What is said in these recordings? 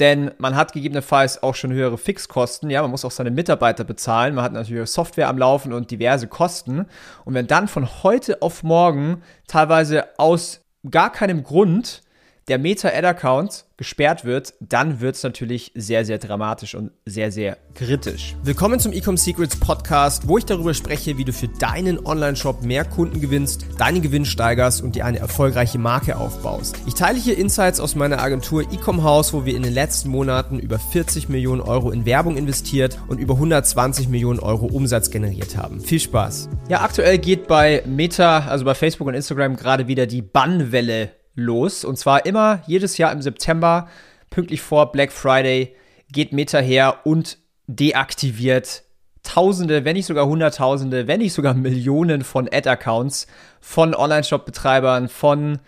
denn man hat gegebenenfalls auch schon höhere Fixkosten, ja, man muss auch seine Mitarbeiter bezahlen, man hat natürlich Software am Laufen und diverse Kosten. Und wenn dann von heute auf morgen teilweise aus gar keinem Grund der Meta-Ad-Account gesperrt wird, dann wird es natürlich sehr, sehr dramatisch und sehr, sehr kritisch. Willkommen zum Ecom Secrets Podcast, wo ich darüber spreche, wie du für deinen Online-Shop mehr Kunden gewinnst, deinen Gewinn steigerst und dir eine erfolgreiche Marke aufbaust. Ich teile hier Insights aus meiner Agentur Ecom House, wo wir in den letzten Monaten über 40 Millionen Euro in Werbung investiert und über 120 Millionen Euro Umsatz generiert haben. Viel Spaß! Ja, aktuell geht bei Meta, also bei Facebook und Instagram gerade wieder die Bannwelle los. Und zwar immer jedes Jahr im September, pünktlich vor Black Friday, geht Meta her und deaktiviert Tausende, wenn nicht sogar Hunderttausende, wenn nicht sogar Millionen von Ad-Accounts von Online-Shop-Betreibern, von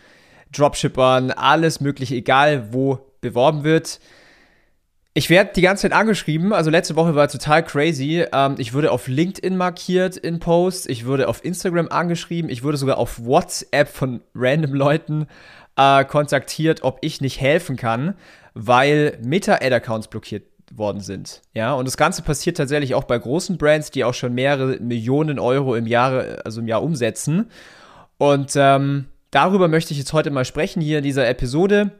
Dropshippern, alles mögliche, egal wo beworben wird. Ich werde die ganze Zeit angeschrieben. Also letzte Woche war total crazy. Ähm, ich wurde auf LinkedIn markiert in Posts. Ich wurde auf Instagram angeschrieben. Ich wurde sogar auf WhatsApp von random Leuten äh, kontaktiert, ob ich nicht helfen kann, weil Meta-Ad-Accounts blockiert worden sind. Ja, und das Ganze passiert tatsächlich auch bei großen Brands, die auch schon mehrere Millionen Euro im Jahr, also im Jahr umsetzen. Und ähm, darüber möchte ich jetzt heute mal sprechen hier in dieser Episode.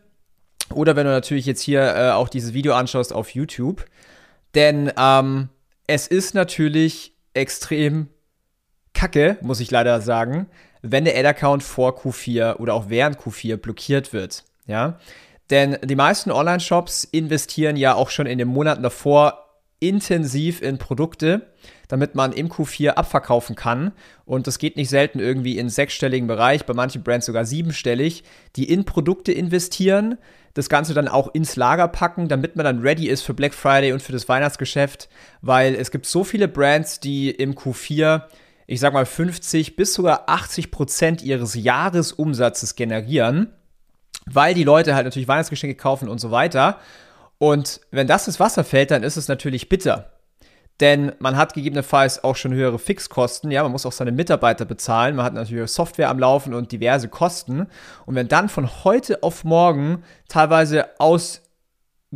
Oder wenn du natürlich jetzt hier äh, auch dieses Video anschaust auf YouTube. Denn ähm, es ist natürlich extrem kacke, muss ich leider sagen, wenn der Ad-Account vor Q4 oder auch während Q4 blockiert wird. Ja. Denn die meisten Online-Shops investieren ja auch schon in den Monaten davor intensiv in Produkte, damit man im Q4 abverkaufen kann. Und das geht nicht selten irgendwie in sechsstelligen Bereich, bei manchen Brands sogar siebenstellig, die in Produkte investieren, das Ganze dann auch ins Lager packen, damit man dann ready ist für Black Friday und für das Weihnachtsgeschäft, weil es gibt so viele Brands, die im Q4 ich sag mal 50 bis sogar 80 Prozent ihres Jahresumsatzes generieren, weil die Leute halt natürlich Weihnachtsgeschenke kaufen und so weiter. Und wenn das ins Wasser fällt, dann ist es natürlich bitter. Denn man hat gegebenenfalls auch schon höhere Fixkosten, ja, man muss auch seine Mitarbeiter bezahlen, man hat natürlich Software am Laufen und diverse Kosten. Und wenn dann von heute auf morgen teilweise aus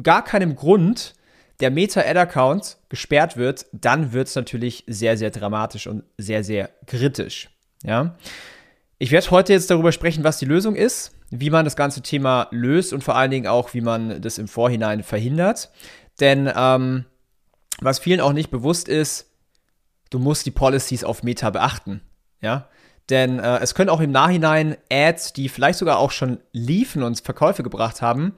gar keinem Grund der Meta-Ad-Account gesperrt wird, dann wird es natürlich sehr, sehr dramatisch und sehr, sehr kritisch. Ja. Ich werde heute jetzt darüber sprechen, was die Lösung ist, wie man das ganze Thema löst und vor allen Dingen auch, wie man das im Vorhinein verhindert. Denn ähm, was vielen auch nicht bewusst ist, du musst die Policies auf Meta beachten. Ja. Denn äh, es können auch im Nachhinein Ads, die vielleicht sogar auch schon liefen und Verkäufe gebracht haben,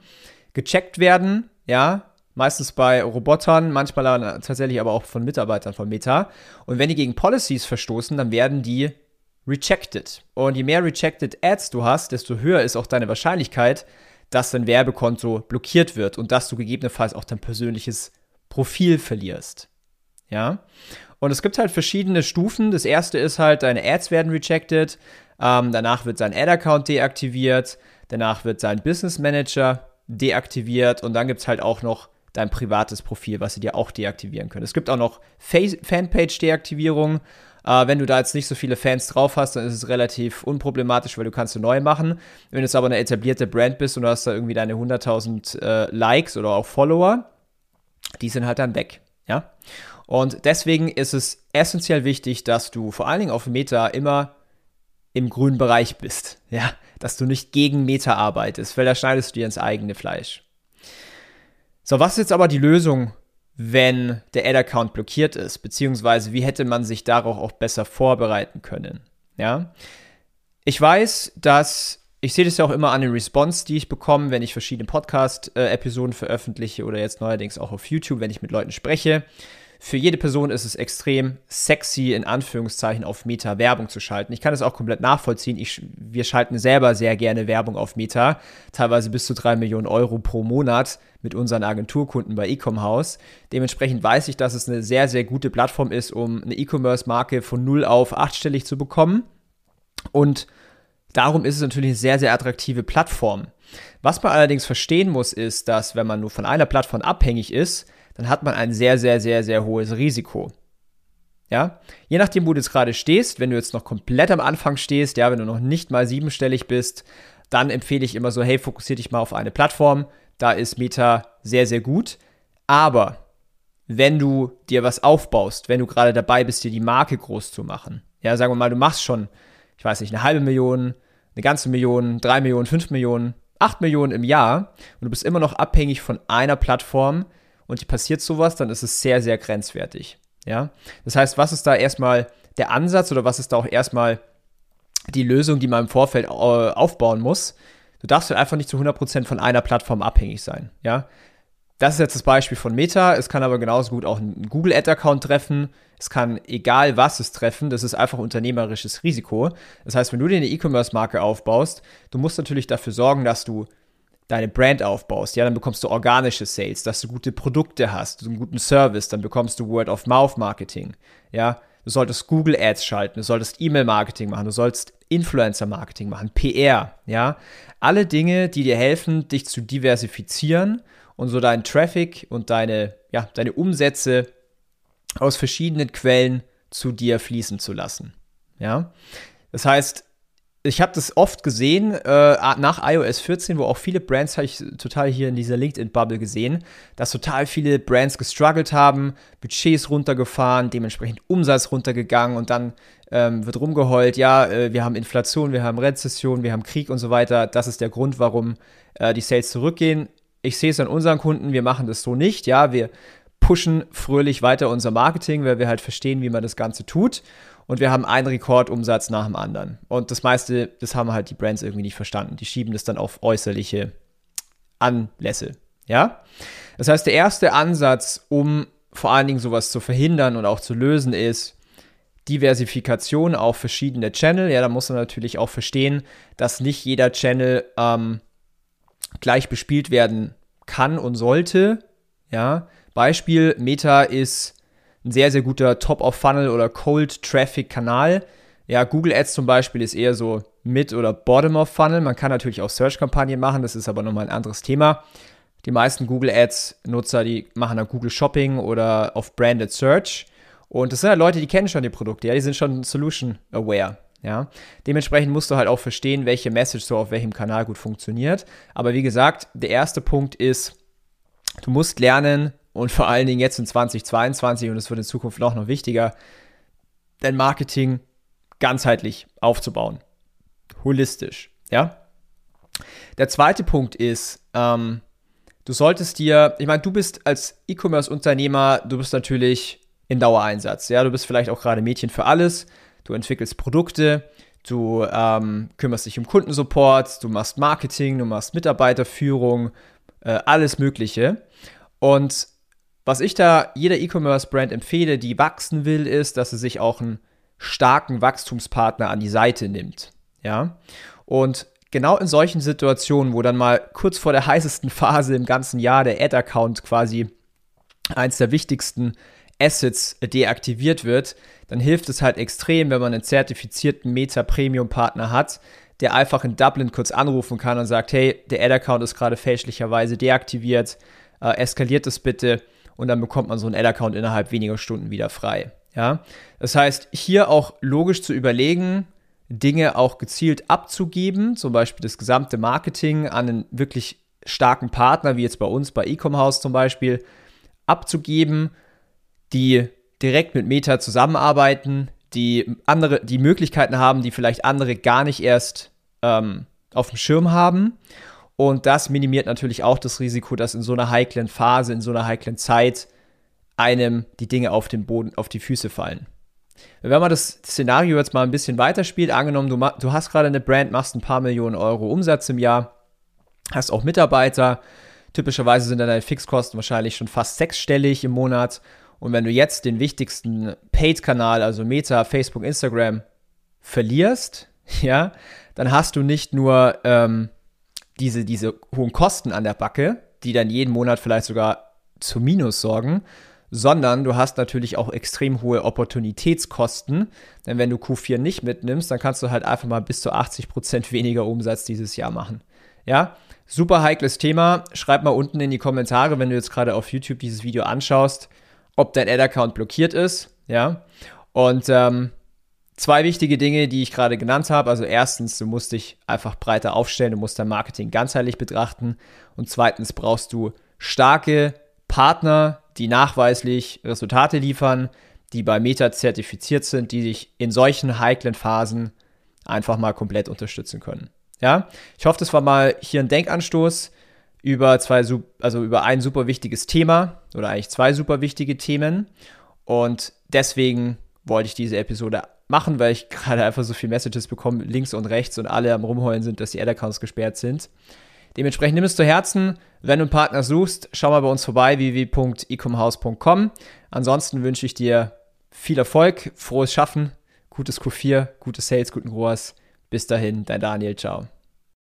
gecheckt werden, ja, meistens bei Robotern, manchmal tatsächlich aber auch von Mitarbeitern von Meta. Und wenn die gegen Policies verstoßen, dann werden die rejected. Und je mehr rejected Ads du hast, desto höher ist auch deine Wahrscheinlichkeit, dass dein Werbekonto blockiert wird und dass du gegebenenfalls auch dein persönliches Profil verlierst. Ja. Und es gibt halt verschiedene Stufen. Das erste ist halt, deine Ads werden rejected. Ähm, danach wird sein Ad-Account deaktiviert. Danach wird sein Business Manager deaktiviert. Und dann gibt es halt auch noch dein privates Profil, was sie dir auch deaktivieren können. Es gibt auch noch Fanpage-Deaktivierung. Äh, wenn du da jetzt nicht so viele Fans drauf hast, dann ist es relativ unproblematisch, weil du kannst du neu machen. Wenn du jetzt aber eine etablierte Brand bist und du hast da irgendwie deine 100.000 äh, Likes oder auch Follower, die sind halt dann weg. Ja. Und deswegen ist es essentiell wichtig, dass du vor allen Dingen auf Meta immer im grünen Bereich bist. Ja. Dass du nicht gegen Meta arbeitest, weil da schneidest du dir ins eigene Fleisch. So, was ist jetzt aber die Lösung, wenn der Ad-Account blockiert ist? Beziehungsweise wie hätte man sich darauf auch besser vorbereiten können? Ja. Ich weiß, dass ich sehe das ja auch immer an den Response, die ich bekomme, wenn ich verschiedene Podcast-Episoden veröffentliche oder jetzt neuerdings auch auf YouTube, wenn ich mit Leuten spreche. Für jede Person ist es extrem sexy, in Anführungszeichen, auf Meta Werbung zu schalten. Ich kann das auch komplett nachvollziehen. Ich, wir schalten selber sehr gerne Werbung auf Meta, teilweise bis zu drei Millionen Euro pro Monat mit unseren Agenturkunden bei Ecom House. Dementsprechend weiß ich, dass es eine sehr, sehr gute Plattform ist, um eine E-Commerce-Marke von null auf achtstellig zu bekommen. Und darum ist es natürlich eine sehr, sehr attraktive Plattform. Was man allerdings verstehen muss, ist, dass wenn man nur von einer Plattform abhängig ist, dann hat man ein sehr, sehr, sehr, sehr hohes Risiko. Ja, je nachdem, wo du jetzt gerade stehst, wenn du jetzt noch komplett am Anfang stehst, ja, wenn du noch nicht mal siebenstellig bist, dann empfehle ich immer so, hey, fokussier dich mal auf eine Plattform, da ist Meta sehr, sehr gut. Aber wenn du dir was aufbaust, wenn du gerade dabei bist, dir die Marke groß zu machen, ja, sagen wir mal, du machst schon, ich weiß nicht, eine halbe Million, eine ganze Million, drei Millionen, fünf Millionen, acht Millionen im Jahr und du bist immer noch abhängig von einer Plattform und passiert sowas, dann ist es sehr, sehr grenzwertig. Ja, das heißt, was ist da erstmal der Ansatz oder was ist da auch erstmal die Lösung, die man im Vorfeld äh, aufbauen muss? Du darfst halt einfach nicht zu 100% von einer Plattform abhängig sein. Ja, das ist jetzt das Beispiel von Meta. Es kann aber genauso gut auch einen Google Ad-Account treffen. Es kann egal was es treffen. Das ist einfach unternehmerisches Risiko. Das heißt, wenn du dir eine E-Commerce-Marke aufbaust, du musst natürlich dafür sorgen, dass du deine Brand aufbaust. Ja, dann bekommst du organische Sales, dass du gute Produkte hast, einen guten Service, dann bekommst du Word-of-Mouth-Marketing. Ja, du solltest Google Ads schalten, du solltest E-Mail-Marketing machen, du sollst Influencer-Marketing machen, PR. Ja, alle Dinge, die dir helfen, dich zu diversifizieren und so deinen Traffic und deine, ja, deine Umsätze aus verschiedenen Quellen zu dir fließen zu lassen. Ja, das heißt, ich habe das oft gesehen äh, nach iOS 14, wo auch viele Brands habe ich total hier in dieser LinkedIn-Bubble gesehen, dass total viele Brands gestruggelt haben, Budgets runtergefahren, dementsprechend Umsatz runtergegangen und dann ähm, wird rumgeheult, ja, äh, wir haben Inflation, wir haben Rezession, wir haben Krieg und so weiter. Das ist der Grund, warum äh, die Sales zurückgehen ich sehe es an unseren Kunden, wir machen das so nicht. Ja, wir pushen fröhlich weiter unser Marketing, weil wir halt verstehen, wie man das Ganze tut. Und wir haben einen Rekordumsatz nach dem anderen. Und das meiste, das haben halt die Brands irgendwie nicht verstanden. Die schieben das dann auf äußerliche Anlässe. Ja? Das heißt, der erste Ansatz, um vor allen Dingen sowas zu verhindern und auch zu lösen, ist Diversifikation auf verschiedene Channel. Ja, da muss man natürlich auch verstehen, dass nicht jeder Channel ähm, gleich bespielt werden kann und sollte. Ja, Beispiel, Meta ist ein sehr, sehr guter Top-of-Funnel oder Cold-Traffic-Kanal. Ja, Google Ads zum Beispiel ist eher so Mid- oder Bottom-of-Funnel. Man kann natürlich auch Search-Kampagnen machen, das ist aber nochmal ein anderes Thema. Die meisten Google Ads-Nutzer, die machen dann Google Shopping oder auf Branded Search. Und das sind halt Leute, die kennen schon die Produkte, ja, die sind schon Solution-aware. Ja, dementsprechend musst du halt auch verstehen, welche Message so auf welchem Kanal gut funktioniert. Aber wie gesagt, der erste Punkt ist, du musst lernen und vor allen Dingen jetzt in 2022 und es wird in Zukunft auch noch wichtiger, dein Marketing ganzheitlich aufzubauen. Holistisch, ja. Der zweite Punkt ist, ähm, du solltest dir, ich meine, du bist als E-Commerce-Unternehmer, du bist natürlich in Dauereinsatz, ja, du bist vielleicht auch gerade Mädchen für alles, du entwickelst Produkte, du ähm, kümmerst dich um Kundensupport, du machst Marketing, du machst Mitarbeiterführung, äh, alles Mögliche. Und was ich da jeder E-Commerce-Brand empfehle, die wachsen will, ist, dass sie sich auch einen starken Wachstumspartner an die Seite nimmt. Ja. Und genau in solchen Situationen, wo dann mal kurz vor der heißesten Phase im ganzen Jahr der Ad-Account quasi eins der wichtigsten Assets deaktiviert wird, dann hilft es halt extrem, wenn man einen zertifizierten Meta-Premium-Partner hat, der einfach in Dublin kurz anrufen kann und sagt, hey, der Ad-Account ist gerade fälschlicherweise deaktiviert, äh, eskaliert es bitte und dann bekommt man so einen Ad-Account innerhalb weniger Stunden wieder frei. Ja? Das heißt, hier auch logisch zu überlegen, Dinge auch gezielt abzugeben, zum Beispiel das gesamte Marketing an einen wirklich starken Partner, wie jetzt bei uns bei Ecom House zum Beispiel, abzugeben die direkt mit Meta zusammenarbeiten, die andere, die Möglichkeiten haben, die vielleicht andere gar nicht erst ähm, auf dem Schirm haben. Und das minimiert natürlich auch das Risiko, dass in so einer heiklen Phase, in so einer heiklen Zeit einem die Dinge auf den Boden, auf die Füße fallen. Wenn man das Szenario jetzt mal ein bisschen weiterspielt, angenommen, du, du hast gerade eine Brand, machst ein paar Millionen Euro Umsatz im Jahr, hast auch Mitarbeiter, typischerweise sind deine Fixkosten wahrscheinlich schon fast sechsstellig im Monat und wenn du jetzt den wichtigsten Paid-Kanal, also Meta, Facebook, Instagram, verlierst, ja, dann hast du nicht nur ähm, diese, diese hohen Kosten an der Backe, die dann jeden Monat vielleicht sogar zu Minus sorgen, sondern du hast natürlich auch extrem hohe Opportunitätskosten. Denn wenn du Q4 nicht mitnimmst, dann kannst du halt einfach mal bis zu 80% weniger Umsatz dieses Jahr machen. Ja, super heikles Thema. Schreib mal unten in die Kommentare, wenn du jetzt gerade auf YouTube dieses Video anschaust, ob dein Ad-Account blockiert ist, ja. Und ähm, Zwei wichtige Dinge, die ich gerade genannt habe. Also erstens, du musst dich einfach breiter aufstellen, du musst dein Marketing ganzheitlich betrachten. Und zweitens brauchst du starke Partner, die nachweislich Resultate liefern, die bei Meta zertifiziert sind, die dich in solchen heiklen Phasen einfach mal komplett unterstützen können. Ja, ich hoffe, das war mal hier ein Denkanstoß über zwei, also über ein super wichtiges Thema oder eigentlich zwei super wichtige Themen. Und deswegen wollte ich diese Episode machen, weil ich gerade einfach so viele Messages bekomme, links und rechts und alle am Rumheulen sind, dass die Ad-Accounts gesperrt sind. Dementsprechend nimm es zu Herzen. Wenn du einen Partner suchst, schau mal bei uns vorbei, www.ecomhouse.com. Ansonsten wünsche ich dir viel Erfolg, frohes Schaffen, gutes Q4, gute Sales, guten ROAS. Bis dahin, dein Daniel, ciao.